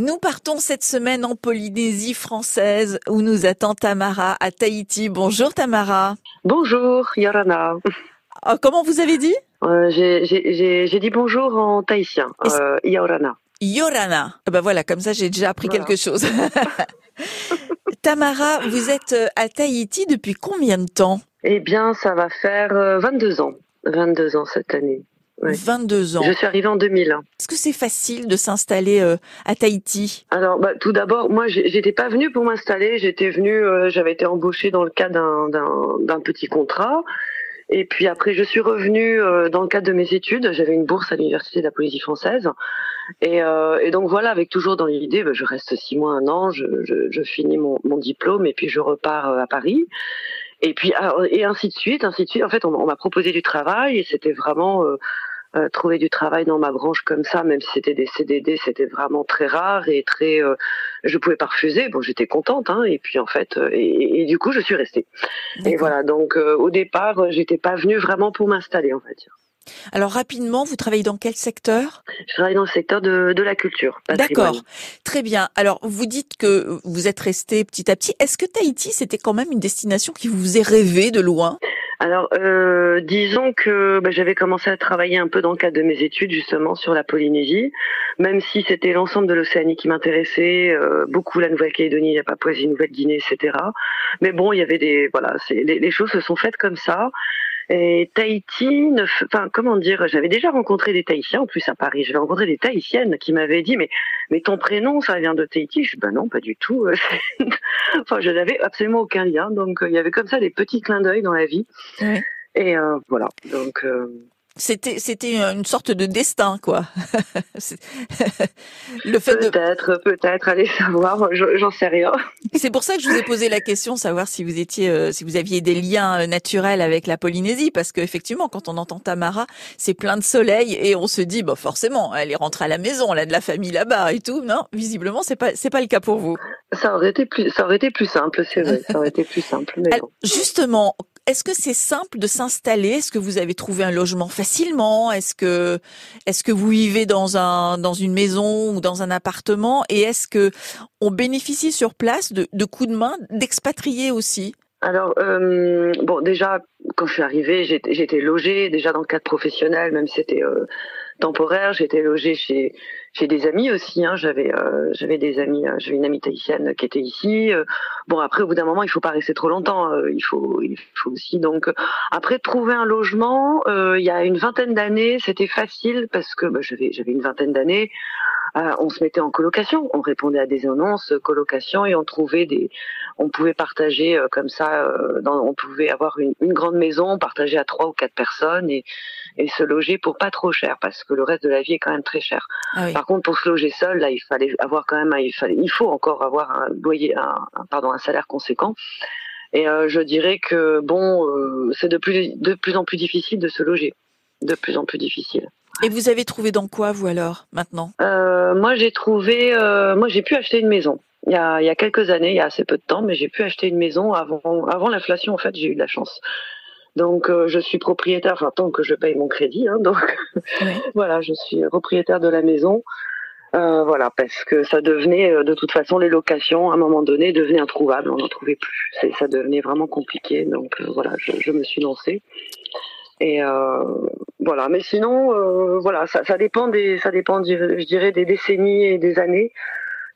Nous partons cette semaine en Polynésie française où nous attend Tamara à Tahiti. Bonjour Tamara. Bonjour Yorana. Ah, comment vous avez dit? Euh, J'ai dit bonjour en tahitien, euh, Yorana. Yorana. Ah ben voilà, comme ça j'ai déjà appris quelque chose. Tamara, vous êtes euh, à Tahiti depuis combien de temps? Eh bien, ça va faire 22 ans. 22 ans cette année. 22 ans. Je suis arrivée en 2000. Est-ce que c'est facile de s'installer euh, à Tahiti? Alors, bah, tout d'abord, moi, j'étais pas venue pour m'installer. J'étais venue, euh, j'avais été embauchée dans le cadre d'un petit contrat. Et puis après, je suis revenue euh, dans le cadre de mes études. J'avais une bourse à l'université de la Polynésie française. Et, et donc voilà, avec toujours dans l'idée, bah, je reste six mois, un an, je, je, je finis mon, mon, diplôme et puis je repars à Paris. Et puis et ainsi de suite, ainsi de suite. En fait, on, on m'a proposé du travail et c'était vraiment euh, trouver du travail dans ma branche comme ça, même si c'était des CDD, c'était vraiment très rare et très. Euh, je pouvais pas refuser. Bon, j'étais contente, hein, et puis en fait, euh, et, du coup, je suis restée. Et voilà. Donc, au départ, j'étais pas venue vraiment pour m'installer, en fait. Alors rapidement, vous travaillez dans quel secteur? Je travaille dans le secteur de, de la culture. D'accord, très bien. Alors vous dites que vous êtes resté petit à petit. Est-ce que Tahiti, c'était quand même une destination qui vous faisait rêver de loin? Alors, euh, disons que bah, j'avais commencé à travailler un peu dans le cadre de mes études justement sur la Polynésie, même si c'était l'ensemble de l'Océanie qui m'intéressait, euh, beaucoup la Nouvelle-Calédonie, la Papouasie, Nouvelle-Guinée, etc. Mais bon, il y avait des voilà, les choses se sont faites comme ça. Et Tahiti, enfin comment dire, j'avais déjà rencontré des Tahitiens en plus à Paris. J'avais rencontré des Tahitiennes qui m'avaient dit mais mais ton prénom ça vient de Tahiti? Je dis bah non pas du tout. enfin je n'avais absolument aucun lien. Donc euh, il y avait comme ça des petits clins d'œil dans la vie. Et euh, voilà donc. Euh, c'était c'était une sorte de destin quoi. le fait peut-être peut-être allez savoir, j'en sais rien. C'est pour ça que je vous ai posé la question, savoir si vous étiez euh, si vous aviez des liens euh, naturels avec la Polynésie, parce qu'effectivement quand on entend Tamara, c'est plein de soleil et on se dit bah forcément elle est rentrée à la maison, elle a de la famille là-bas et tout. Non, visiblement c'est pas c'est pas le cas pour vous. Ça aurait été plus ça aurait été plus simple, c'est vrai, ça aurait été plus simple. Mais Justement, est-ce que c'est simple de s'installer? Est-ce que vous avez trouvé un logement facilement? Est-ce que est-ce que vous vivez dans un dans une maison ou dans un appartement? Et est-ce que on bénéficie sur place de, de coups de main d'expatriés aussi? Alors, euh, bon, déjà, quand je suis arrivée, j'étais logée déjà dans le cadre professionnel, même si c'était euh, temporaire. J'étais logée chez chez des amis aussi. Hein. J'avais euh, j'avais des amis, euh, j'avais une amie tahitienne qui était ici. Euh. bon après au bout d'un moment il faut pas rester trop longtemps. il faut il faut aussi donc après trouver un logement. il y a une vingtaine d'années c'était facile parce que bah, j'avais j'avais une vingtaine d'années. Euh, on se mettait en colocation, on répondait à des annonces colocation et on trouvait des, on pouvait partager euh, comme ça, euh, dans, on pouvait avoir une, grande maison, partager à trois ou quatre personnes et, et se loger pour pas trop cher parce que le reste de la vie est quand même très cher. Ah Par contre, pour se loger seul, là, il fallait avoir quand même, il fallait, il faut encore avoir un loyer, un, pardon, un salaire conséquent. Et je dirais que bon, c'est de plus de plus en plus difficile de se loger, de plus en plus difficile. Et vous avez trouvé dans quoi, vous alors, maintenant? Euh, Moi, j'ai trouvé, euh, moi, j'ai pu acheter une maison. Il y, a, il y a quelques années, il y a assez peu de temps, mais j'ai pu acheter une maison avant, avant l'inflation. En fait, j'ai eu de la chance. Donc, euh, je suis propriétaire, enfin, tant que je paye mon crédit. Hein, donc, voilà, je suis propriétaire de la maison. Euh, voilà, parce que ça devenait, de toute façon, les locations, à un moment donné, devenaient introuvables. On n'en trouvait plus. Ça devenait vraiment compliqué. Donc, euh, voilà, je, je, me suis lancée. Et euh, voilà, mais sinon, euh, voilà, ça, ça, dépend des, ça dépend, je dirais, des décennies et des années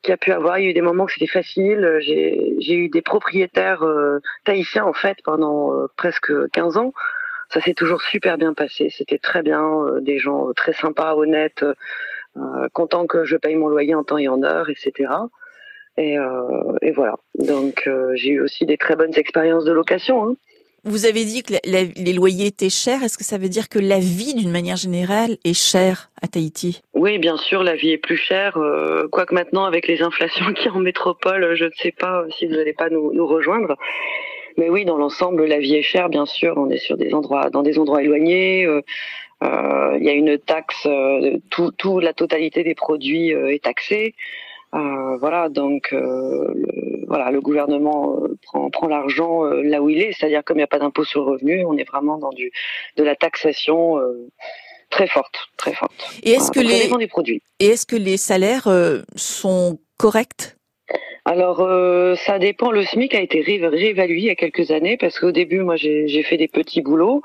qu'il y a pu avoir. Il y a eu des moments que c'était facile. J'ai eu des propriétaires euh, tahitiens en fait pendant euh, presque 15 ans. Ça s'est toujours super bien passé. C'était très bien, euh, des gens très sympas, honnêtes, contents que je paye mon loyer en temps et en heure, etc. Et, et voilà. Donc j'ai eu aussi des très bonnes expériences de location. Hein. Vous avez dit que les loyers étaient chers. Est-ce que ça veut dire que la vie, d'une manière générale, est chère à Tahiti? Oui, bien sûr, la vie est plus chère. Euh, quoique maintenant, avec les inflations qui en métropole, je ne sais pas si vous n'allez pas nous, rejoindre. Mais oui, dans l'ensemble, la vie est chère, bien sûr. On est sur des endroits, dans des endroits éloignés. Euh, euh, il y a une taxe. tout, tout, la totalité des produits est taxée. Voilà, donc voilà, le gouvernement euh, prend, prend l'argent euh, là où il est, c'est-à-dire comme il n'y a pas d'impôt sur le revenu, on est vraiment dans du de la taxation. Euh, Très forte, très forte. Et est-ce que les des produits. Et est-ce que les salaires sont corrects? Alors, ça dépend. Le SMIC a été réévalué il y a quelques années parce qu'au début, moi, j'ai fait des petits boulots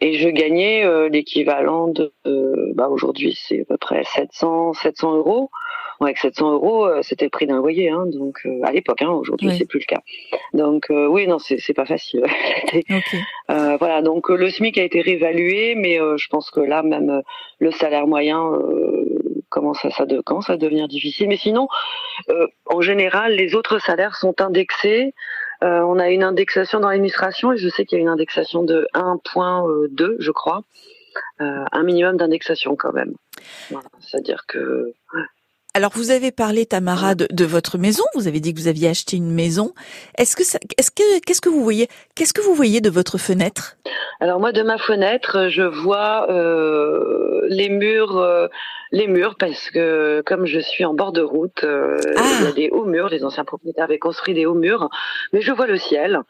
et je gagnais l'équivalent de, bah, aujourd'hui, c'est à peu près 700, 700 euros avec 700 euros, euh, c'était le prix d'un loyer, hein, donc euh, à l'époque. Hein, Aujourd'hui, c'est plus le cas. Donc euh, oui, non, c'est pas facile. voilà, donc le SMIC a été réévalué, mais je pense que là, même le salaire moyen commence à ça de commence à devenir difficile. Mais sinon, en général, les autres salaires sont indexés. On a une indexation dans l'administration et je sais qu'il y a une indexation de 1.2, je crois. un minimum d'indexation quand même. C'est-à-dire que alors vous avez parlé Tamara de, de, votre maison. Vous avez dit que vous aviez acheté une maison. Est-ce que est-ce que qu'est-ce que vous voyez Qu'est-ce que vous voyez de votre fenêtre? Alors moi de ma fenêtre, je vois euh, les murs, euh, les murs parce que comme je suis en bord de route, euh, ah. il y a des hauts murs. Les anciens propriétaires avaient construit des hauts murs, mais je vois le ciel.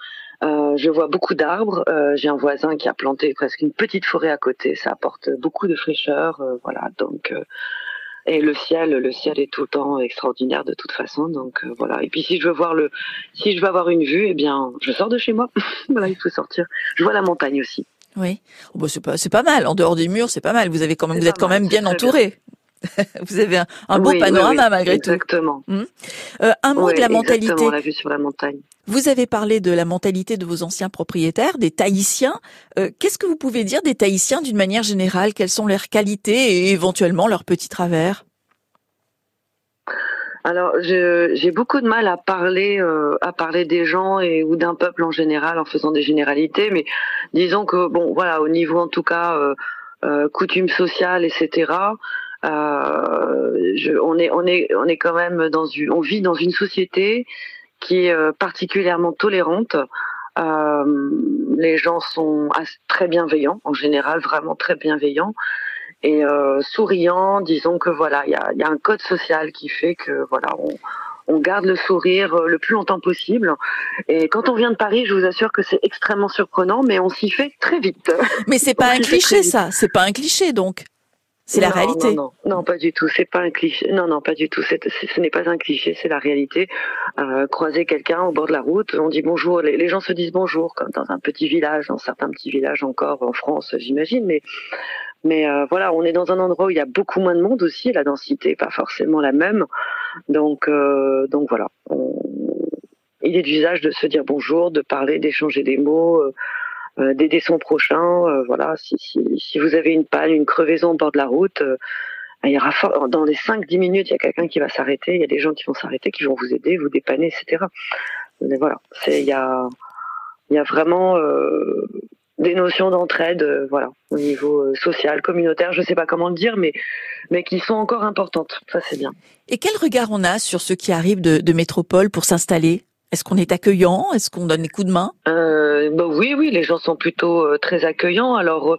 Euh, je vois beaucoup d'arbres. Euh, j'ai un voisin qui a planté presque une petite forêt à côté. Ça apporte beaucoup de fraîcheur. voilà, donc et le ciel, le ciel est tout le temps extraordinaire de toute façon. Donc euh, voilà. Et puis si je veux voir le, si je veux avoir une vue, eh bien, je sors de chez moi. voilà, il faut sortir. Je vois la montagne aussi. Oui. Oh, bah, c'est pas, c'est pas mal. En dehors des murs, c'est pas mal. Vous avez quand même, vous êtes quand même bien entouré. vous avez un, beau panorama malgré tout. Exactement. Hmm. Euh, un mot de la mentalité. la vue sur la montagne. Vous avez parlé de la mentalité de vos anciens propriétaires, des Tahitiens. Euh, qu'est-ce que vous pouvez dire des Tahitiens d'une manière générale? Quelles sont leurs qualités et éventuellement leurs petits travers? Alors, j'ai beaucoup de mal à parler, euh, à parler des gens et ou d'un peuple en général en faisant des généralités, mais disons que bon, voilà, au niveau en tout cas euh, coutume sociale, etc. Je, on est, on est, on est quand même dans une, on vit dans une société qui est euh, particulièrement tolérante. Euh, les gens sont très bienveillants, en général vraiment très bienveillants et euh, souriants. Disons que voilà, il y a, y a, un code social qui fait que voilà, on, on garde le sourire le plus longtemps possible. Et quand on vient de Paris, je vous assure que c'est extrêmement surprenant, mais on s'y fait très vite. Mais c'est pas un cliché, ça. C'est pas un cliché, donc. C'est la réalité. Non, non, pas du tout. C'est pas un cliché. Non, non, pas du tout. ce n'est pas un cliché, c'est la réalité. Euh, croiser quelqu'un au bord de la route, on dit bonjour. Les, gens se disent bonjour, comme dans un petit village, dans certains petits villages encore en France, j'imagine. Mais, mais euh, voilà, on est dans un endroit où il y a beaucoup moins de monde aussi. La densité n'est pas forcément la même. Donc, euh, donc voilà. il est d'usage de se dire bonjour, de parler, d'échanger des mots. Euh, d'aider son prochain. Euh, voilà, si, si, si, vous avez une panne, une crevaison au bord de la route, euh, il y aura dans les 5-10 minutes, il y a quelqu'un qui va s'arrêter, il y a des gens qui vont s'arrêter, qui vont vous aider, vous dépanner, etc. Mais voilà, il y a y a vraiment des notions d'entraide, voilà, au niveau social, communautaire, je sais pas comment le dire, mais mais qui sont encore importantes. Ça c'est bien. Et quel regard on a sur ceux qui arrivent de métropole pour s'installer? Est-ce qu'on est accueillant? Est-ce qu'on donne des coups de main? Euh, bah Oui, oui, les gens sont plutôt euh, très accueillants. Alors euh,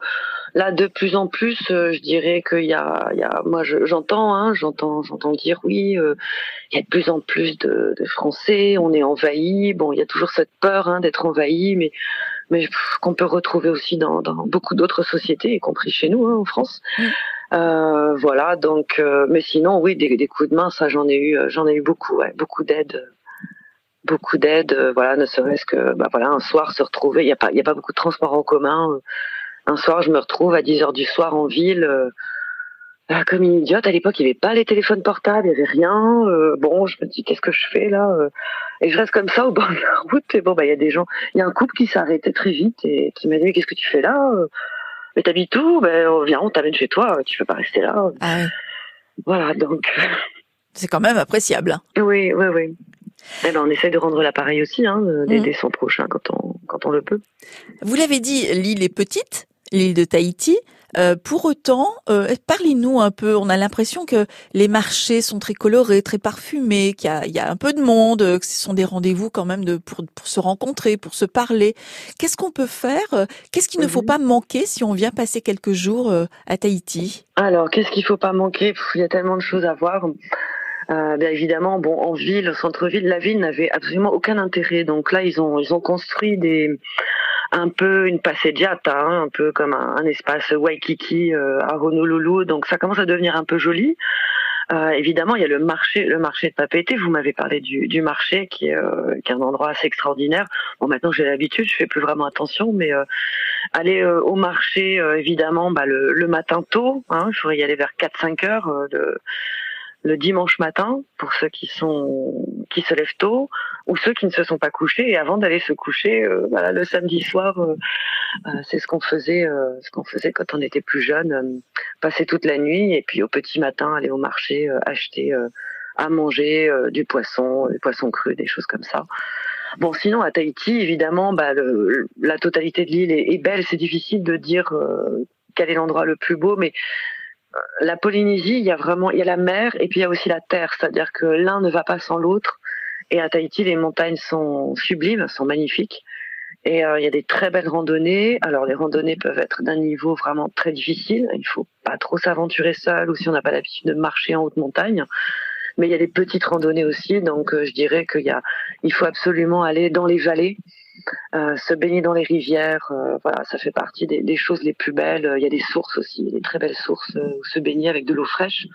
là, de plus en plus, euh, je dirais qu'il y a, il y a moi, j'entends, hein, j'entends, j'entends dire oui, il y a de plus en plus de, de Français, on est envahi. Bon, il y a toujours cette peur hein, d'être envahi, mais mais qu'on peut retrouver aussi dans, dans beaucoup d'autres sociétés, y compris chez nous hein, en France. Euh, voilà, donc, mais sinon, oui, des, des, coups de main, ça, j'en ai eu, j'en ai eu beaucoup, ouais, beaucoup d'aide beaucoup d'aide, euh, voilà, ne serait-ce que, bah voilà, un soir se retrouver, il n'y a pas, il y a pas beaucoup de transports en commun. Euh, un soir, je me retrouve à 10 heures du soir en ville, euh, comme une idiote. À l'époque, il n'y avait pas les téléphones portables, il n'y avait rien. bon, je me dis, qu'est-ce que je fais là Et je reste comme ça au bord de la route. Et bon, bah, il y a des gens, il y a un couple qui arrêté très vite et qui m'a dit, qu'est-ce que tu fais là Mais t'habites où? Ben, on vient, on t'amène chez toi. Tu peux pas rester là. Ah voilà, donc. C'est quand même appréciable. Hein. Oui, oui, oui. Eh ben, on essaie de rendre l'appareil aussi, hein, d'aider mm. son prochain quand on, quand on le peut. Vous l'avez dit, l'île est petite, l'île de Tahiti. Euh, pour autant, euh, parlez-nous un peu. On a l'impression que les marchés sont très colorés, très parfumés, qu'il y, y a, un peu de monde, que ce sont des rendez-vous quand même de, pour, pour se rencontrer, pour se parler. Qu'est-ce qu'on peut faire? Qu'est-ce qu'il ne faut pas manquer si on vient passer quelques jours euh, à Tahiti? Alors, qu'est-ce qu'il faut pas manquer? Il y a tellement de choses à voir. Euh, bien évidemment, bon, en ville, au centre-ville, la ville n'avait absolument aucun intérêt. Donc là, ils ont, ils ont construit des, un peu une passeggiata, hein, un peu comme un, espace Waikiki à Honolulu. Donc ça commence à devenir un peu joli. Euh, évidemment, il y a le marché, le marché de Papété. Vous m'avez parlé du, du marché, qui est, euh, qui est, un endroit assez extraordinaire. Bon, maintenant j'ai l'habitude, je fais plus vraiment attention, mais euh, aller au marché, évidemment, bah, le, le, matin tôt. Hein, il faudrait y aller vers 4-5 heures. de le dimanche matin pour ceux qui sont qui se lèvent tôt ou ceux qui ne se sont pas couchés et avant d'aller se coucher euh, le samedi soir euh, euh, c'est ce qu'on faisait ce qu'on faisait quand on était plus jeune passer toute la nuit et puis au petit matin aller au marché acheter à manger du poisson des poissons crus des choses comme ça Bon, sinon à Tahiti, évidemment, bah, le, la totalité de l'île est, est, belle. C'est difficile de dire quel est l'endroit le plus beau, mais la Polynésie, il y a vraiment, il y a la mer et puis il y a aussi la terre, c'est-à-dire que l'un ne va pas sans l'autre. Et à Tahiti, les montagnes sont sublimes, sont magnifiques. Et euh, il y a des très belles randonnées. Alors les randonnées peuvent être d'un niveau vraiment très difficile. Il faut pas trop s'aventurer seul ou si on n'a pas l'habitude de marcher en haute montagne. Mais il y a des petites randonnées aussi. Donc euh, je dirais qu'il y a, il faut absolument aller dans les vallées euh, se baigner dans les rivières, euh, voilà, ça fait partie des, choses les plus belles. Il y a des sources aussi, des très belles sources euh, où se baigner avec de l'eau fraîche.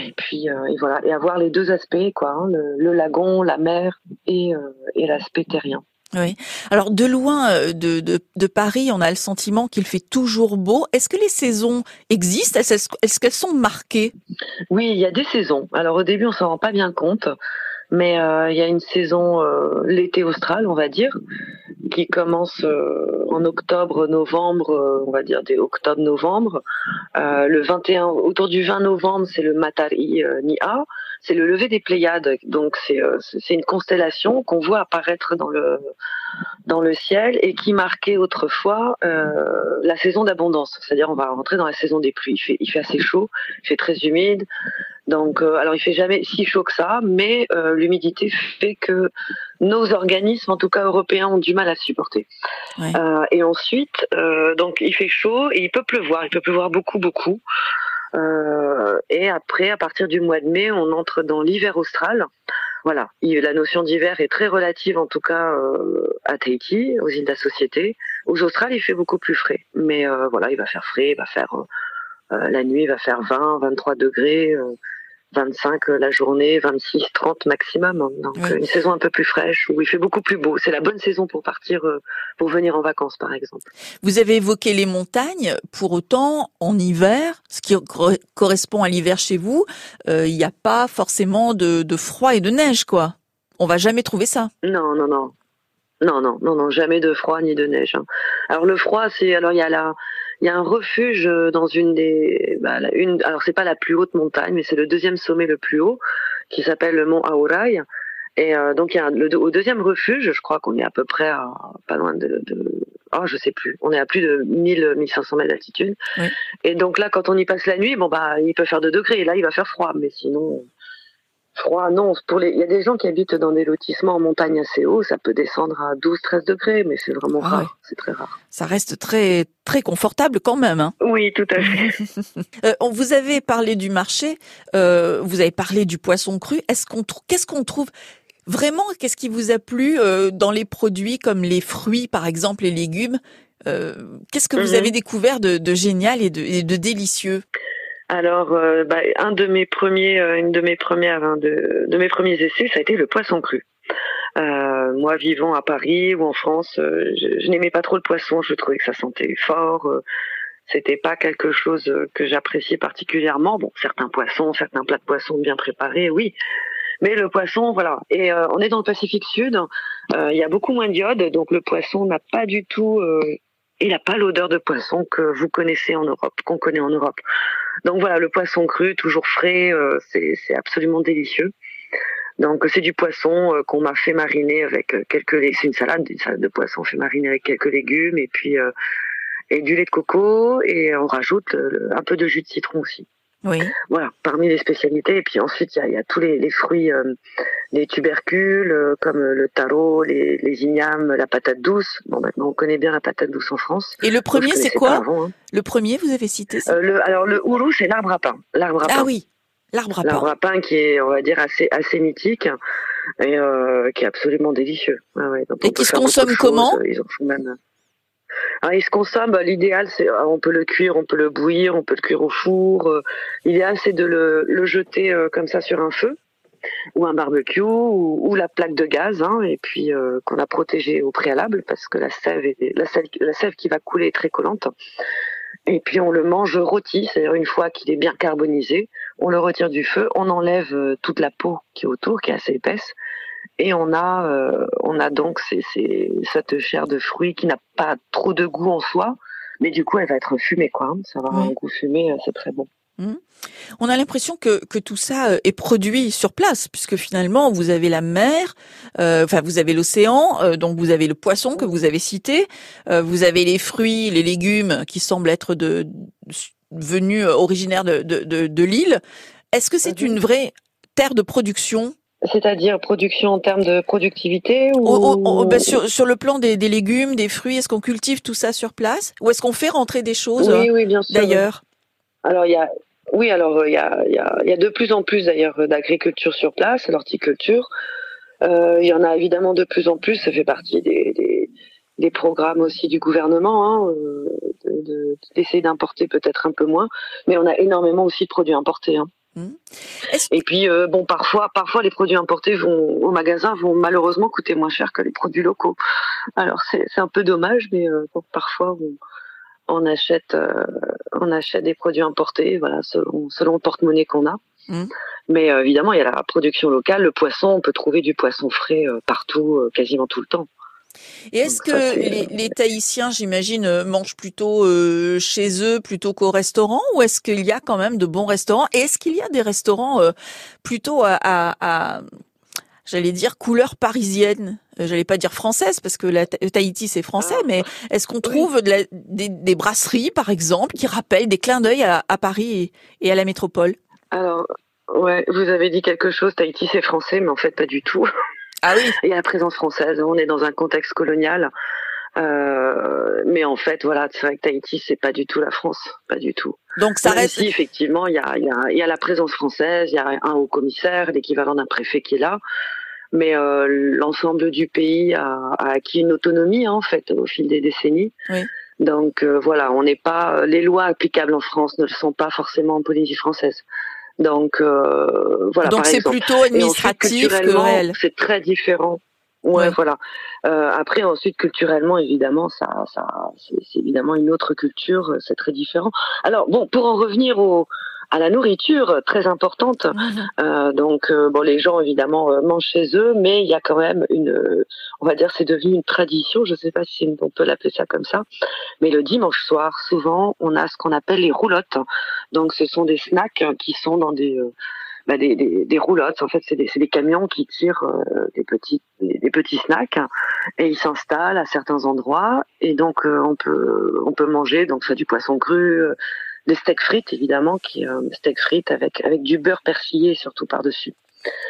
Et puis et voilà, et avoir les deux aspects, quoi, hein, le, lagon, la mer et, et l'aspect terrien. Oui. Alors de loin de, de, de, Paris, on a le sentiment qu'il fait toujours beau. Est-ce que les saisons existent? Est-ce qu'elles sont marquées? Oui, il y a des saisons. Alors au début, on s'en rend pas bien compte. Mais euh, il y a une saison, euh, l'été austral, on va dire, qui commence euh, en octobre, novembre, on va dire des octobre-novembre. le 21, autour du 20 novembre, c'est le Matari Nia, c'est le lever des Pléiades. Donc c'est c'est une constellation qu'on voit apparaître dans le dans le ciel et qui marquait autrefois la saison d'abondance. C'est-à-dire on va rentrer dans la saison des pluies. Il fait, il fait assez chaud, il fait très humide. Donc, euh, alors il fait jamais si chaud que ça, mais euh, l'humidité fait que nos organismes, en tout cas européens, ont du mal à supporter. Euh, et ensuite, donc il fait chaud et il peut pleuvoir. Il peut pleuvoir beaucoup, beaucoup. Et après, à partir du mois de mai, on entre dans l'hiver austral. Voilà, la notion d'hiver est très relative, en tout cas à Tahiti, aux îles de la Société. Aux Australes, il fait beaucoup plus frais, mais voilà, il va faire frais, il va faire la nuit, il va faire 20, 23 degrés. 25 euh, la journée, 26, 30 maximum. Hein. Donc une saison un peu plus fraîche où il fait beaucoup plus beau. C'est la bonne saison pour partir, euh, pour venir en vacances par exemple. Vous avez évoqué les montagnes. Pour autant, en hiver, ce qui correspond à l'hiver chez vous, euh, il n'y a pas forcément de, de froid et de neige, quoi. On va jamais trouver ça. Non, non, non. Non, non, non, non, jamais de froid ni de neige. Hein. Alors le froid, c'est alors il y a la il y a un refuge euh, dans une des, bah, une, alors c'est pas la plus haute montagne, mais c'est le deuxième sommet le plus haut, qui s'appelle le mont Aorai. Et euh, donc il y a le, au deuxième refuge, je crois qu'on est à peu près à, pas loin de, de oh je sais plus, on est à plus de 1000 1500 mètres d'altitude. Et donc là quand on y passe la nuit, bon bah il peut faire 2 degrés, et là il va faire froid, mais sinon Froid, non. Pour les, il y a des gens qui habitent dans des lotissements en montagne assez haut, ça peut descendre à 12, 13 degrés, mais c'est vraiment ah rare. C'est très rare. Ça reste très, très confortable quand même. Hein. Oui, tout à fait. euh, vous avez parlé du marché, euh, vous avez parlé du poisson cru. Est-ce qu'on qu'est-ce qu'on trouve vraiment? Qu'est-ce qui vous a plu euh, dans les produits comme les fruits, par exemple, les légumes? Qu'est-ce que vous mhm. avez découvert de, de génial et de, et de délicieux? Alors, euh, bah, un de mes premiers, euh, une de mes premières, hein, de, mes premiers essais, ça a été le poisson cru. Euh, moi, vivant à Paris ou en France, je, je n'aimais pas trop le poisson. Je trouvais que ça sentait fort. C'était pas quelque chose que j'appréciais particulièrement. Bon, certains poissons, certains plats de poisson bien préparés, oui. Mais le poisson, voilà. Et on est dans le Pacifique Sud. Il y a beaucoup moins d'iode, donc le poisson n'a pas du tout il n'a pas l'odeur de poisson que vous connaissez en Europe, qu'on connaît en Europe. Donc voilà, le poisson cru, toujours frais, euh, c'est absolument délicieux. Donc c'est du poisson euh, qu'on m'a fait mariner avec euh, quelques c'est une salade, une salade de poisson fait mariner avec quelques légumes et puis et du lait de coco et on rajoute un peu de jus de citron aussi. Oui. Voilà, parmi les spécialités. Et puis ensuite, il y a, tous les, fruits, euh, les tubercules, euh, comme le taro, les, les ignames, la patate douce. Bon, maintenant, on connaît bien la patate douce en France. Et le premier, c'est quoi hein. Le premier, vous avez cité ça euh, le, Alors, le ourou, c'est l'arbre à pain. L'arbre à ah pain. Ah oui, l'arbre à pain. L'arbre à pain qui est, on va dire, assez, assez mythique. et qui est absolument délicieux. et qui se consomme comment Ils en font même. Il se consomme, bah, l'idéal, c'est, on peut le cuire, on peut le bouillir, on peut le cuire au four. l'idéal, c'est de le, le jeter comme ça sur un feu ou un barbecue ou, la plaque de gaz hein, et puis euh, qu'on a protégé au préalable parce que la sève, est, la sève, la sève qui va couler est très collante. Et puis on le mange rôti, c'est-à-dire une fois qu'il est bien carbonisé, on le retire du feu, on enlève euh, toute la peau qui est autour, qui est assez épaisse, et on a, euh, on a donc ces, ces, cette chair de fruits qui n'a pas trop de goût en soi, mais du coup elle va être fumée quoi. Hein. Ça va avoir un goût fumé, c'est très bon. Mmh. On a l'impression que, que tout ça euh, est produit sur place, puisque finalement vous avez la mer, euh, enfin vous avez l'océan, euh, donc vous avez le poisson que vous avez cité, vous avez les fruits, les légumes qui semblent être de, venus originaires de, de, l'île. Est-ce que c'est mmh. une vraie terre de production c'est-à-dire production en termes de productivité ou... Ben, sur, sur, le plan des, des légumes, des fruits, est-ce qu'on cultive tout ça sur place ou est-ce qu'on fait rentrer des choses d'ailleurs? Alors il y a oui, alors il y a, y, a, y a, de plus en plus d'ailleurs d'agriculture sur place, l'horticulture. Euh, il y en a évidemment de plus en plus, ça fait partie des, des, des programmes aussi du gouvernement, hein, d'essayer de, d'importer peut-être un peu moins, mais on a énormément aussi de produits importés. Hein. Mmh. Et puis euh, bon, parfois, parfois les produits importés vont au magasin vont malheureusement coûter moins cher que les produits locaux. Alors c'est un peu dommage, mais euh, parfois on, on achète, euh, on achète des produits importés, voilà, selon, selon le porte-monnaie qu'on a. Mmh. Mais évidemment, il y a la production locale. Le poisson, on peut trouver du poisson frais partout, quasiment tout le temps. Et est-ce que les, les, Tahitiens, j'imagine, mangent plutôt chez eux plutôt qu'au restaurant, ou est-ce qu'il y a quand même de bons restaurants? Et est-ce qu'il y a des restaurants plutôt à, à j'allais dire couleur parisienne? Euh, j'allais pas dire française parce que la Tahiti c'est français, ah. mais est-ce qu'on trouve des, brasseries par exemple qui rappellent des clins d'œil à, Paris et, à la métropole? Alors ouais, vous avez dit quelque chose. Tahiti c'est français, mais en fait pas du tout. Ah oui. Il y a la présence française. On est dans un contexte colonial. Euh, mais en fait, voilà, c'est vrai que Tahiti, c'est pas du tout la France, pas du tout. Donc ça reste. Si, effectivement, il y a, y, a, y a la présence française, il y a un haut commissaire, l'équivalent d'un préfet qui est là mais euh, l'ensemble du pays a, acquis une autonomie hein, en fait au fil des décennies. Oui. Donc euh, voilà, on n'est pas les lois applicables en France ne le sont pas forcément en Polynésie française. Donc euh, voilà. Donc c'est plutôt administratif que réel. C'est très différent. Ouais, voilà. Euh, après, ensuite, culturellement, évidemment, ça, ça, c'est évidemment une autre culture, c'est très différent. Alors, bon, pour en revenir au, à la nourriture très importante. Euh, donc euh, bon, les gens évidemment euh, mangent chez eux, mais il y a quand même une, on va dire, c'est devenu une tradition. Je ne sais pas si on peut l'appeler ça comme ça, mais le dimanche soir, souvent, on a ce qu'on appelle les roulottes. Donc ce sont des snacks qui sont dans des bah, des, des, des, roulottes. En fait, c'est des, des, camions qui tirent des petits des, petits snacks et ils s'installent à certains endroits et donc on peut on peut manger donc soit du poisson cru, des steaks frites évidemment, qui euh, steak frites avec avec du beurre persillé surtout par dessus.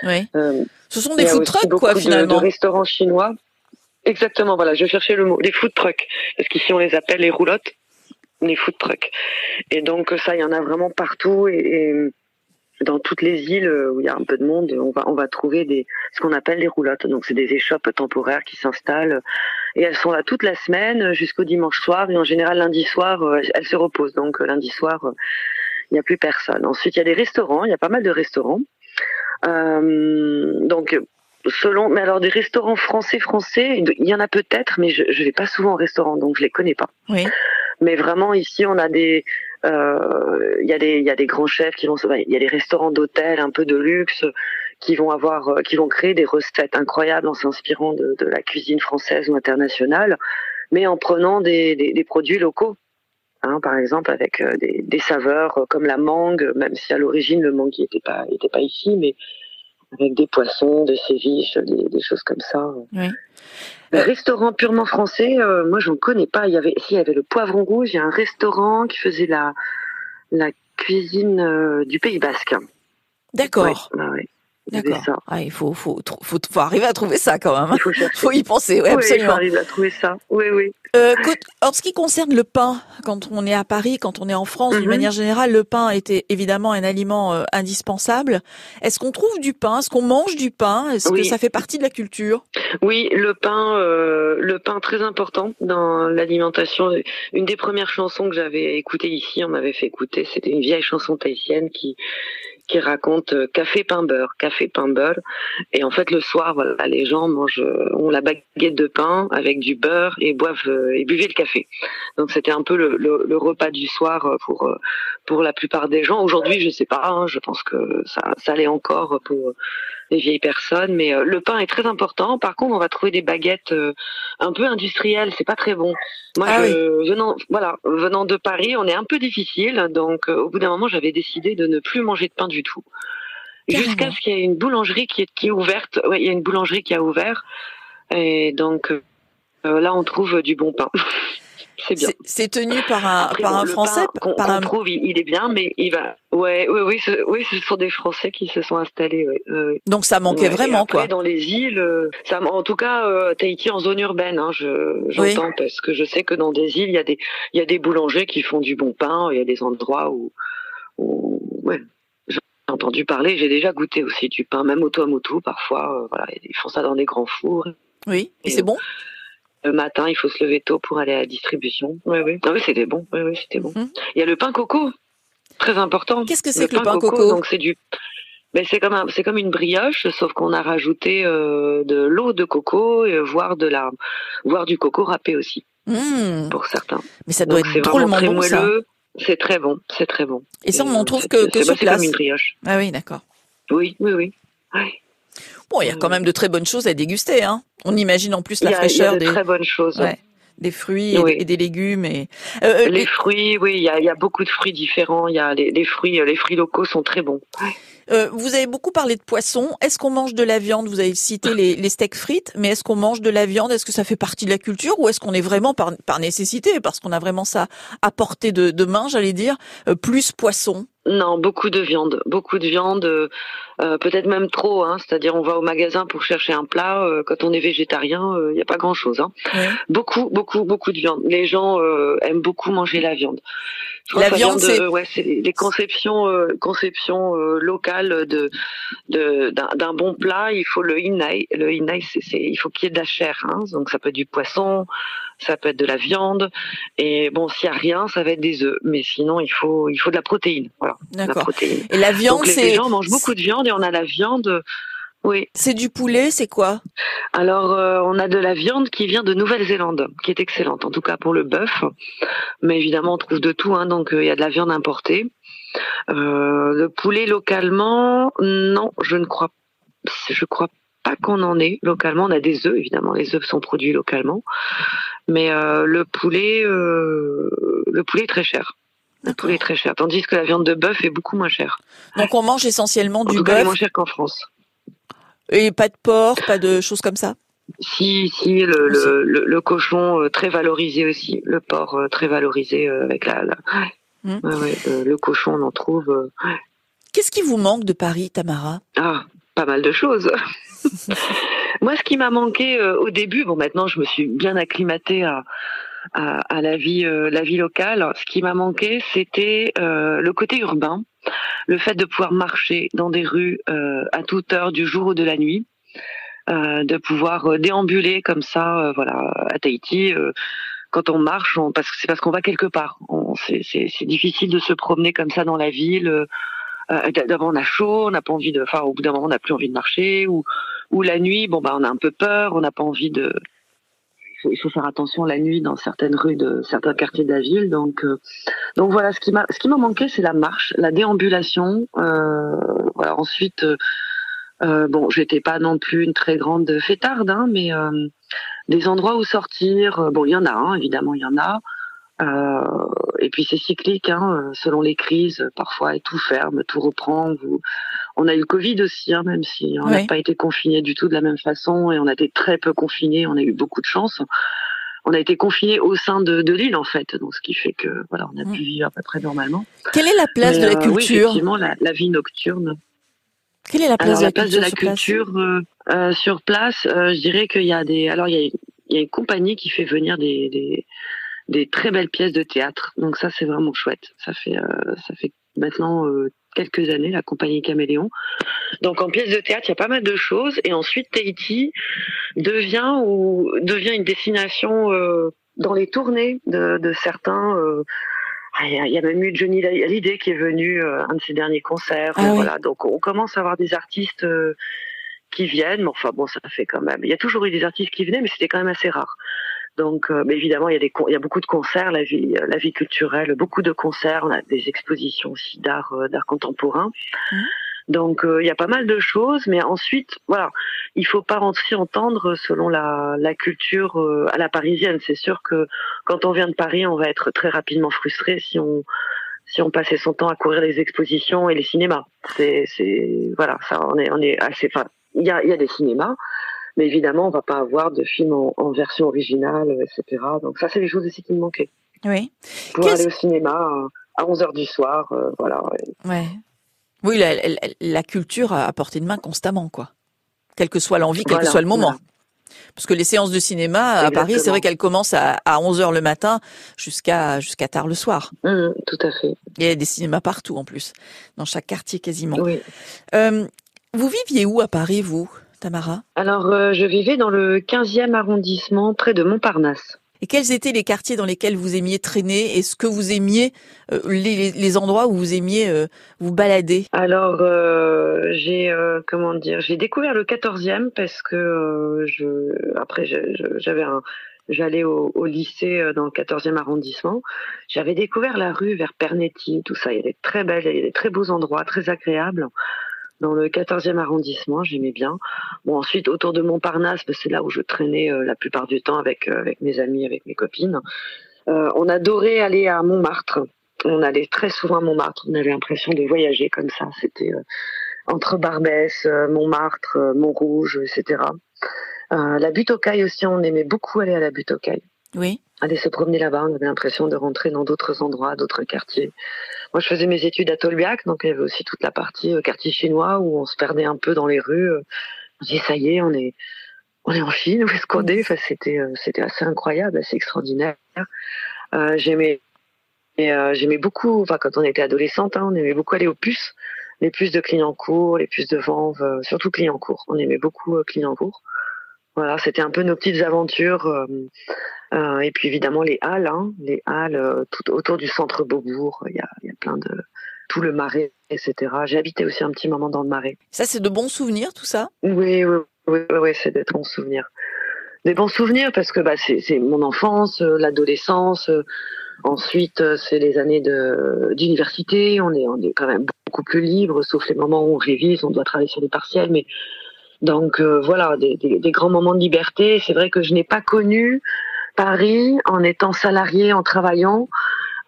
Oui. Euh, Ce sont des food trucks quoi finalement. De, de restaurants chinois. Exactement, voilà, je cherchais le mot, les food trucks, parce qu'ici on les appelle les roulottes, les food trucks. Et donc ça, il y en a vraiment partout et, dans toutes les îles où il y a un peu de monde, on va on va trouver des ce qu'on appelle les roulottes. Donc c'est des échoppes temporaires qui s'installent et elles sont là toute la semaine jusqu'au dimanche soir et en général lundi soir euh, elles se reposent donc euh, lundi soir euh, il n'y a plus personne. Ensuite il y a des restaurants, il y a pas mal de restaurants. donc selon mais alors des restaurants français français il y en a peut-être mais je je vais pas souvent au restaurant donc je les connais pas. Oui. Mais vraiment ici on a des il y a des il y a des grands chefs qui vont il y a des restaurants d'hôtel un peu de luxe qui vont avoir, euh, qui vont créer des recettes incroyables en s'inspirant de, de, la cuisine française ou internationale, mais en prenant des, des, des produits locaux. Hein, par exemple avec euh, des, des, saveurs comme la mangue, même si à l'origine le mangue n'était pas était pas ici, mais avec des poissons, des séviches, des, des choses comme ça. Oui. Le restaurant purement français, euh, moi j'en connais pas. Il y avait, si, il y avait le Poivron Rouge, il y a un restaurant qui faisait la la cuisine du Pays Basque. D'accord. Ouais, ouais. D'accord. Ah, il faut, faut, faut, faut, arriver à trouver ça quand même. Hein. Il faut, faut y penser, oui, absolument. Il faut arriver à trouver ça. Oui, oui. Euh, en ce qui concerne le pain, quand on est à Paris, quand on est en France, d'une mhm. manière générale, le pain était évidemment un aliment euh, indispensable. Est-ce qu'on trouve du pain? Est-ce qu'on mange du pain? Est-ce que ça fait partie de la culture? Oui, le pain, euh, le pain très important dans l'alimentation. Une des premières chansons que j'avais écoutées ici, on m'avait fait écouter, c'était une vieille chanson tahitienne qui qui raconte euh, café pain beurre, café pain beurre. Et en fait, le soir, voilà, les gens mangent, euh, ont la baguette de pain avec du beurre et boivent euh, et buvaient le café. Donc c'était un peu le, le, repas du soir pour pour la plupart des gens. Aujourd'hui, je sais pas, hein, je pense que ça, ça allait encore pour les vieilles personnes, mais euh, le pain est très important. Par contre, on va trouver des baguettes euh, un peu industrielles, c'est pas très bon. Moi, ah venant, voilà, venant de Paris, on est un peu difficile, donc euh, au bout d'un moment, j'avais décidé de ne plus manger de pain du tout, jusqu'à ce qu'il y ait une boulangerie qui est, qui est ouverte. Ouais, il y a une boulangerie qui a ouvert, et donc là, on trouve du bon pain. c'est bien. C'est tenu par un, par un Français qu'on trouve, il, est bien, mais il va. Ouais, oui, oui, ce, oui, ce sont des Français qui se sont installés. Ouais, Donc ça manquait vraiment, après, quoi. Dans les îles, euh, ça, en tout cas, euh, Tahiti en zone urbaine, hein, je, j'entends parce que je sais que dans des îles, il y a des, il y a des boulangers qui font du bon pain. Il y a des endroits où, où ouais, j'ai entendu parler. J'ai déjà goûté aussi du pain, même au Tuamotu parfois. Euh, voilà, ils font ça dans des grands fours. Oui, et, c'est bon? Le matin, il faut se lever tôt pour aller à la distribution. Oui, oui. Ah oui, c'était bon. Oui, oui, c'était bon. Mhm. Il y a le pain coco, très important. Qu'est-ce que c'est que le pain coco, Donc c'est du, mais c'est comme c'est comme une brioche, sauf qu'on a rajouté euh, de l'eau de coco, et voire de la, voire du coco râpé aussi, mmh. pour certains. Mais ça doit être drôlement très bon moelleux. C'est très bon, c'est très bon. Et ça, on n'en trouve que, que sur place. C'est comme une brioche. Ah oui, d'accord. Oui, oui, oui. oui. Bon, il y a quand même de très bonnes choses à déguster. Hein. On imagine en plus la fraîcheur des très bonnes choses. des fruits et, des légumes et euh, euh, les, fruits oui il y a, y a, beaucoup de fruits différents il y a les, les, fruits les fruits locaux sont très bons euh, vous avez beaucoup parlé de poisson est-ce qu'on mange de la viande? Vous avez cité les, les steaks frites mais est-ce qu'on mange de la viande? Est-ce que ça fait partie de la culture ou est-ce qu'on est vraiment par, par nécessité parce qu'on a vraiment ça à portée de, de main j'allais dire plus poisson? Non, beaucoup de viande, beaucoup de viande, euh, euh, peut-être même trop. Hein, C'est-à-dire, on va au magasin pour chercher un plat. Euh, quand on est végétarien, il n'y a pas grand-chose. Hein. Beaucoup, beaucoup, beaucoup de viande. Les gens aiment beaucoup manger la viande. La viande, c'est ouais, c'est les conceptions, conceptions locales de d'un bon plat. Il faut le inai. Le inai, c'est il faut qu'il y ait de la chair. Hein, donc ça peut être du poisson, ça peut être de la viande. Et bon, s'il y a rien, ça va être des œufs. Mais sinon, il faut, il faut de la protéine. Voilà. D'accord. Et la viande, c'est. Les gens mangent beaucoup de viande et on a la viande. Oui. C'est du poulet, c'est quoi? Alors, euh, on a de la viande qui vient de Nouvelle-Zélande, qui est excellente, en tout cas pour le bœuf. Mais évidemment, on trouve de tout, hein, donc euh, il y a de la viande importée. Euh, le poulet localement, non, je ne crois, je crois pas qu'on en ait localement. On a des œufs, évidemment, les œufs sont produits localement. Mais le poulet, le poulet est très cher. Le poulet est très cher, tandis que la viande de bœuf est beaucoup moins chère. Donc on mange essentiellement du bœuf. moins cher qu'en France. Et pas de porc, pas de choses comme ça? Si, si, le, le, le, cochon euh, très valorisé aussi, le porc très valorisé avec la. Hum. le cochon, on en trouve. Qu'est-ce qui vous manque de Paris, Tamara? Ah, pas mal de choses. Moi, ce qui m'a manqué euh, au début, bon, maintenant, je me suis bien acclimatée à, à, la vie, euh, la vie locale. Ce qui m'a manqué, c'était euh, le côté urbain, le fait de pouvoir marcher dans des rues à toute heure du jour ou de la nuit. de pouvoir déambuler comme ça, voilà, à Tahiti, quand on marche, parce que c'est parce qu'on va quelque part. C'est difficile de se promener comme ça dans la ville. D'abord, on a chaud, on n'a pas envie de, enfin, au bout d'un moment, on n'a plus envie de marcher, ou ou la nuit, bon bah on a un peu peur, on n'a pas envie de. Il faut, faire attention la nuit dans certaines rues de certains quartiers de la ville. Donc, euh, donc voilà, ce qui m'a, ce qui m'a manqué, c'est la marche, la déambulation. Euh, voilà. Ensuite, euh, euh bon, j'étais pas non plus une très grande fêtarde, hein, mais euh, des endroits où sortir. Bon, il y en a, hein, évidemment, il y en a. Euh, et puis c'est cyclique, hein, selon les crises. Parfois, tout ferme, tout reprend. Vous, on a eu le Covid aussi, hein, même si on n'a pas été confiné du tout de la même façon et on a été très peu confinés. On a eu beaucoup de chance. On a été confinés au sein de, l'île en fait, donc ce qui fait que voilà, on a pu vivre à peu près normalement. Quelle est la place de la culture euh, Oui, effectivement, la, vie nocturne. Quelle est la place, de, la culture, sur place? Je dirais qu'il y a des. Alors il y a, une compagnie qui fait venir des, des, très belles pièces de théâtre. Donc ça c'est vraiment chouette. Ça fait ça fait maintenant quelques années, la compagnie Caméléon. Donc en pièces de théâtre, il y a pas mal de choses. Et ensuite, Tahiti devient ou devient une destination euh, dans les tournées de, de certains. Euh, ah, il y a même eu Johnny Hallyday qui est venu euh, un de ses derniers concerts. Ah voilà, donc on commence à avoir des artistes qui viennent. Mais enfin bon, ça fait quand même. Il y a toujours eu des artistes qui venaient, mais c'était quand même assez rare. Donc, euh, évidemment, il y, a des, il y a beaucoup de concerts, la vie, la vie culturelle, beaucoup de concerts. On a des expositions aussi d'art, euh, d'art contemporain. Mmh. Donc, euh, il y a pas mal de choses, mais ensuite, voilà, il faut pas s'y entendre selon la, la culture à la parisienne. C'est sûr que quand on vient de Paris, on va être très rapidement frustré si on si on passait son temps à courir les expositions et les cinémas. C'est, c'est voilà, ça, on est, on est assez. Enfin, il y a, il y a des cinémas, mais évidemment, on va pas avoir de film en, version originale, etc. Donc ça, c'est les choses aussi qui me manquaient. Oui. Pour aller au cinéma à 11 h du soir, euh, voilà. Ouais. Oui, la, culture à portée de main constamment, quoi. Quelle que soit l'envie, quel que soit le moment. Parce que les séances de cinéma à Paris, c'est vrai qu'elles commencent à, 11 h le matin jusqu'à jusqu'à tard le soir. Mmh, tout à fait. Il y a des cinémas partout en plus, dans chaque quartier quasiment. Oui. Euh, vous viviez où à Paris, vous? Tamara Alors, euh, je vivais dans le 15e arrondissement, près de Montparnasse. Et quels étaient les quartiers dans lesquels vous aimiez traîner? Est-ce que vous aimiez euh, les, endroits où vous aimiez euh, vous balader? Alors, j'ai comment dire J'ai découvert le 14e parce que je après j'avais un j'allais au, au, lycée dans le 14e arrondissement. J'avais découvert la rue vers Pernetti, tout ça. Il y a des très belles, il y a des très beaux endroits, très agréables dans le 14e arrondissement, j'aimais bien. Bon, ensuite, autour de Montparnasse, c'est là où je traînais euh, la plupart du temps avec, euh, avec mes amis, avec mes copines. Euh, on adorait aller à Montmartre. On allait très souvent à Montmartre. On avait l'impression de voyager comme ça. C'était entre Barbès, Montmartre, Montrouge, etc. la butte aux cailles aussi, on aimait beaucoup aller à la butte aux cailles. Oui. Aller se promener là-bas, on avait l'impression de rentrer dans d'autres endroits, d'autres quartiers. Moi, je faisais mes études à Tolbiac, donc il y avait aussi toute la partie euh, quartier chinois où on se perdait un peu dans les rues. On se dit ça y est, on est on est en Chine, où est-ce qu'on est? Enfin, c'était euh, c'était assez incroyable, assez extraordinaire. Euh, j'aimais euh, j'aimais beaucoup. Enfin, quand on était adolescente, hein, on aimait beaucoup aller aux puces, les puces de Clignancourt, les puces de Vanves, surtout Clignancourt. On aimait beaucoup Clignancourt. Voilà, c'était un peu nos petites aventures. Euh, euh, et puis évidemment les halles, hein, les halles euh, tout autour du centre Beaubourg. Il y a, y a plein de tout le marais, etc. J'ai habité aussi un petit moment dans le marais. Ça, c'est de bons souvenirs, tout ça? Oui, oui, oui, oui, c'est des bons souvenirs. Des bons souvenirs parce que bah, c'est mon enfance, l'adolescence. Ensuite, c'est les années d'université. On est, on est quand même beaucoup plus libre, sauf les moments où on révise, on doit travailler sur des partiels, mais donc euh, voilà, des, des, des, grands moments de liberté. C'est vrai que je n'ai pas connu Paris en étant salarié, en travaillant.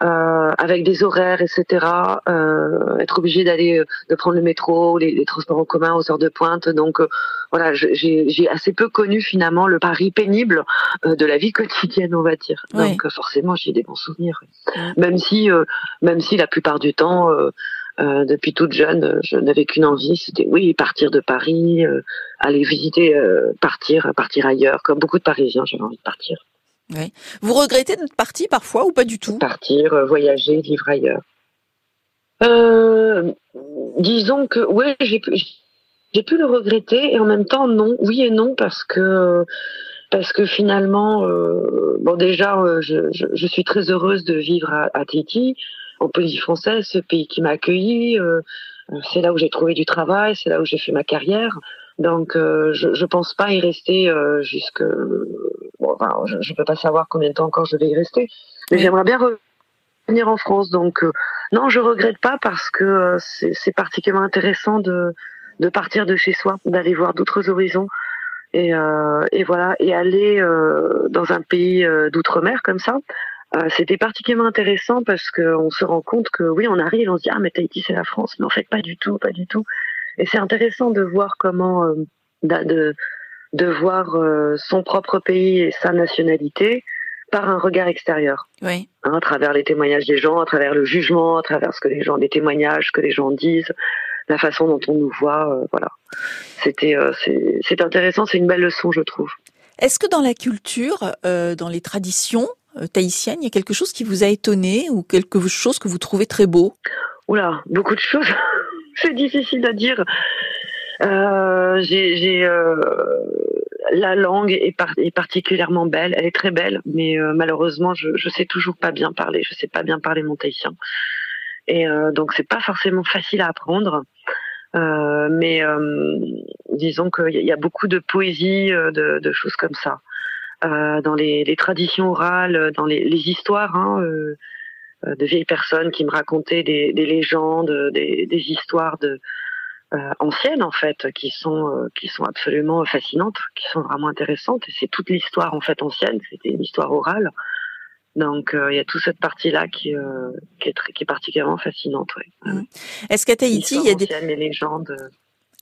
Euh, avec des horaires, etc. Euh, être obligé d'aller, euh, de prendre le métro, les, les, transports en commun aux heures de pointe. Donc euh, voilà, j'ai assez peu connu finalement le Paris pénible de la vie quotidienne, on va dire. Donc forcément, j'ai des bons souvenirs. Même si, même si la plupart du temps, euh, depuis toute jeune, je n'avais qu'une envie, c'était oui, partir de Paris, euh, aller visiter, euh, partir, partir ailleurs, comme beaucoup de Parisiens, j'avais envie de partir. Vous regrettez d'être parti parfois ou pas du tout? Partir, voyager, vivre ailleurs. disons que oui, j'ai pu, j'ai pu le regretter et en même temps non, oui et non parce que parce que finalement, bon déjà, je, je, je, suis très heureuse de vivre à, à Tahiti en Polynésie française, ce pays qui m'a accueilli. Euh, c'est là où j'ai trouvé du travail, c'est là où j'ai fait ma carrière. Donc, euh, je ne pense pas y rester euh, jusque. Enfin, je ne peux pas savoir combien de temps encore je vais y rester, mais j'aimerais bien revenir en France. Donc, non, je regrette pas parce que c'est particulièrement intéressant de, de partir de chez soi, d'aller voir d'autres horizons. Et, et, voilà, et aller dans un pays d'outre-mer comme ça, euh, c'était particulièrement intéressant parce qu'on se rend compte que oui, on arrive, on se dit ah mais Tahiti c'est la France, mais en fait pas du tout, pas du tout. Et c'est intéressant de voir comment euh, de de voir euh, son propre pays et sa nationalité par un regard extérieur. Oui. Hein, à travers les témoignages des gens, à travers le jugement, à travers ce que les gens, les témoignages, que les gens disent. la façon dont on nous voit. voilà. C'était, c'est intéressant, c'est une belle leçon, je trouve. Est-ce que dans la culture, dans les traditions tahitiennes, il y a quelque chose qui vous a étonné ou quelque chose que vous trouvez très beau? Oula, beaucoup de choses. c'est difficile à dire. Euh, j'ai euh, la langue est, est, particulièrement belle, elle est très belle, mais euh, malheureusement je je sais toujours pas bien parler, je sais pas bien parler mon tahitien, et euh, donc c'est pas forcément facile à apprendre. Euh, mais disons qu'il y, a beaucoup de poésie, de, de choses comme ça, dans les, les, traditions orales, dans les, les histoires. Hein, de vieilles personnes qui me racontaient des, des légendes, des, des, histoires de, euh, anciennes en fait, qui sont euh, qui sont absolument fascinantes, qui sont vraiment intéressantes. Et c'est toute l'histoire en fait ancienne. C'était une histoire orale. Donc euh, il y a toute cette partie là qui qui est très, qui est particulièrement fascinante. Ouais. Mmh. Est-ce qu'à Tahiti il y a des les légendes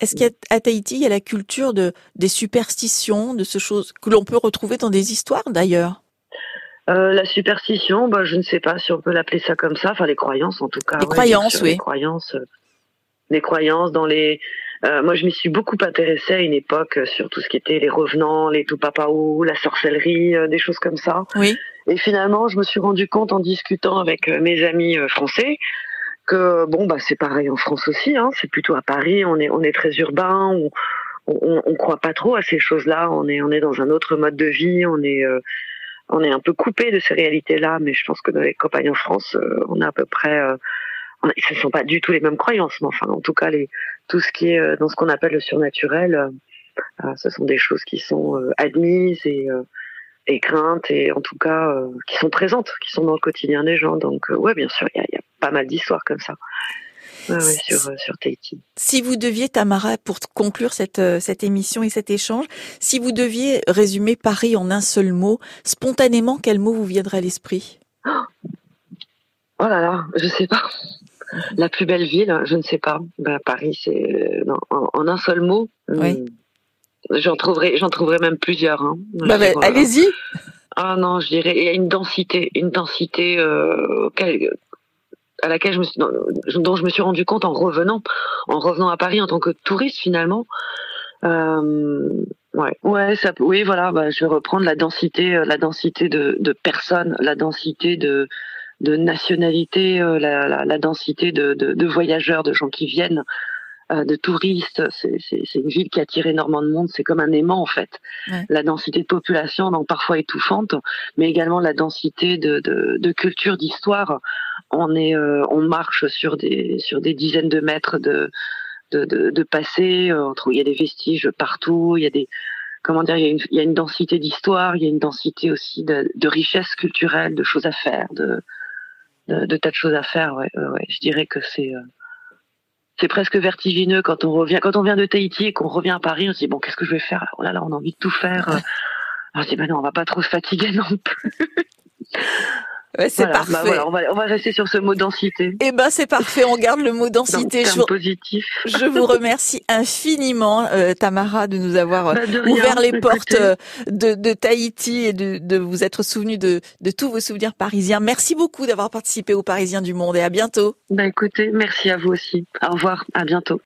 est-ce qu'à Tahiti, il y a la culture de, des superstitions, de ce chose que l'on peut retrouver dans des histoires d'ailleurs? Euh, la superstition, bah, je ne sais pas si on peut l'appeler ça comme ça. Enfin, les croyances, en tout cas. Les croyances, oui. Les croyances, les croyances dans les. Euh, moi, je m'y suis beaucoup intéressée à une époque sur tout ce qui était les revenants, les tupapaou, la sorcellerie, euh, des choses comme ça. Oui. Et finalement, je me suis rendu compte en discutant avec euh, mes amis français que bon, bah, c'est pareil en France aussi. Hein, c'est plutôt à Paris. On est, on est très urbain. On, on, on croit pas trop à ces choses-là. On est, on est dans un autre mode de vie. On est on est un peu coupé de ces réalités-là, mais je pense que dans les campagnes en France, on est à peu près ce ne sont pas du tout les mêmes croyances, mais enfin, en tout cas, les, tout ce qui est euh, dans ce qu'on appelle le surnaturel, euh, euh, ce sont des choses qui sont admises et, et craintes, et en tout cas, qui sont présentes, qui sont dans le quotidien des gens. Donc, ouais, bien sûr, il y, y a, pas mal d'histoires comme ça. Sur, sur Tahiti. Si vous deviez, Tamara, pour conclure cette, cette émission et cet échange, si vous deviez résumer Paris en un seul mot, spontanément, quel mot vous viendrait à l'esprit? Oh là là, je sais pas. La plus belle ville, je ne sais pas. Ben, Paris, c'est en, en, un seul mot. Oui. J'en trouverai, j'en trouverai même plusieurs. Hein. Bah, bah, allez-y. Ah non, je dirais il y a une densité, une densité euh, à laquelle je me suis, dont je me suis rendu compte en revenant, en revenant à Paris en tant que touriste finalement. Euh, ouais, ouais, ça, oui, voilà. Bah, je vais reprendre la densité, euh, la densité de, de personnes, la densité de de nationalité, euh, la, la, la, densité de, de, de, voyageurs, de gens qui viennent, euh, de touristes. C'est une ville qui attire énormément de monde. C'est comme un aimant en fait. Ouais. La densité de population, donc parfois étouffante, mais également la densité de, de, de culture, d'histoire. On est, euh, on marche sur des sur des dizaines de mètres de de, de, de passé. il y a des vestiges partout. Il y a des comment dire, il y a une, il y a une densité d'histoire, il y a une densité aussi de, de richesse culturelle, de choses à faire, de, de, de, tas de choses à faire. Ouais, ouais. Je dirais que c'est euh, c'est presque vertigineux quand on revient quand on vient de Tahiti et qu'on revient à Paris. On se dit bon, qu'est-ce que je vais faire? Oh là là, on a envie de tout faire. Se dit ben non, on va pas trop se fatiguer non plus. Ouais, c'est voilà, parfait. Bah voilà, on, va, on va rester sur ce mot densité. Eh ben, c'est parfait. On garde le mot densité. je, vous, positif. je vous remercie infiniment, euh, Tamara, de nous avoir bah de ouvert les portes euh, de, de, Tahiti et de, de vous être souvenu de, de, tous vos souvenirs parisiens. Merci beaucoup d'avoir participé aux Parisiens du Monde et à bientôt. Bah écoutez, merci à vous aussi. Au revoir. À bientôt.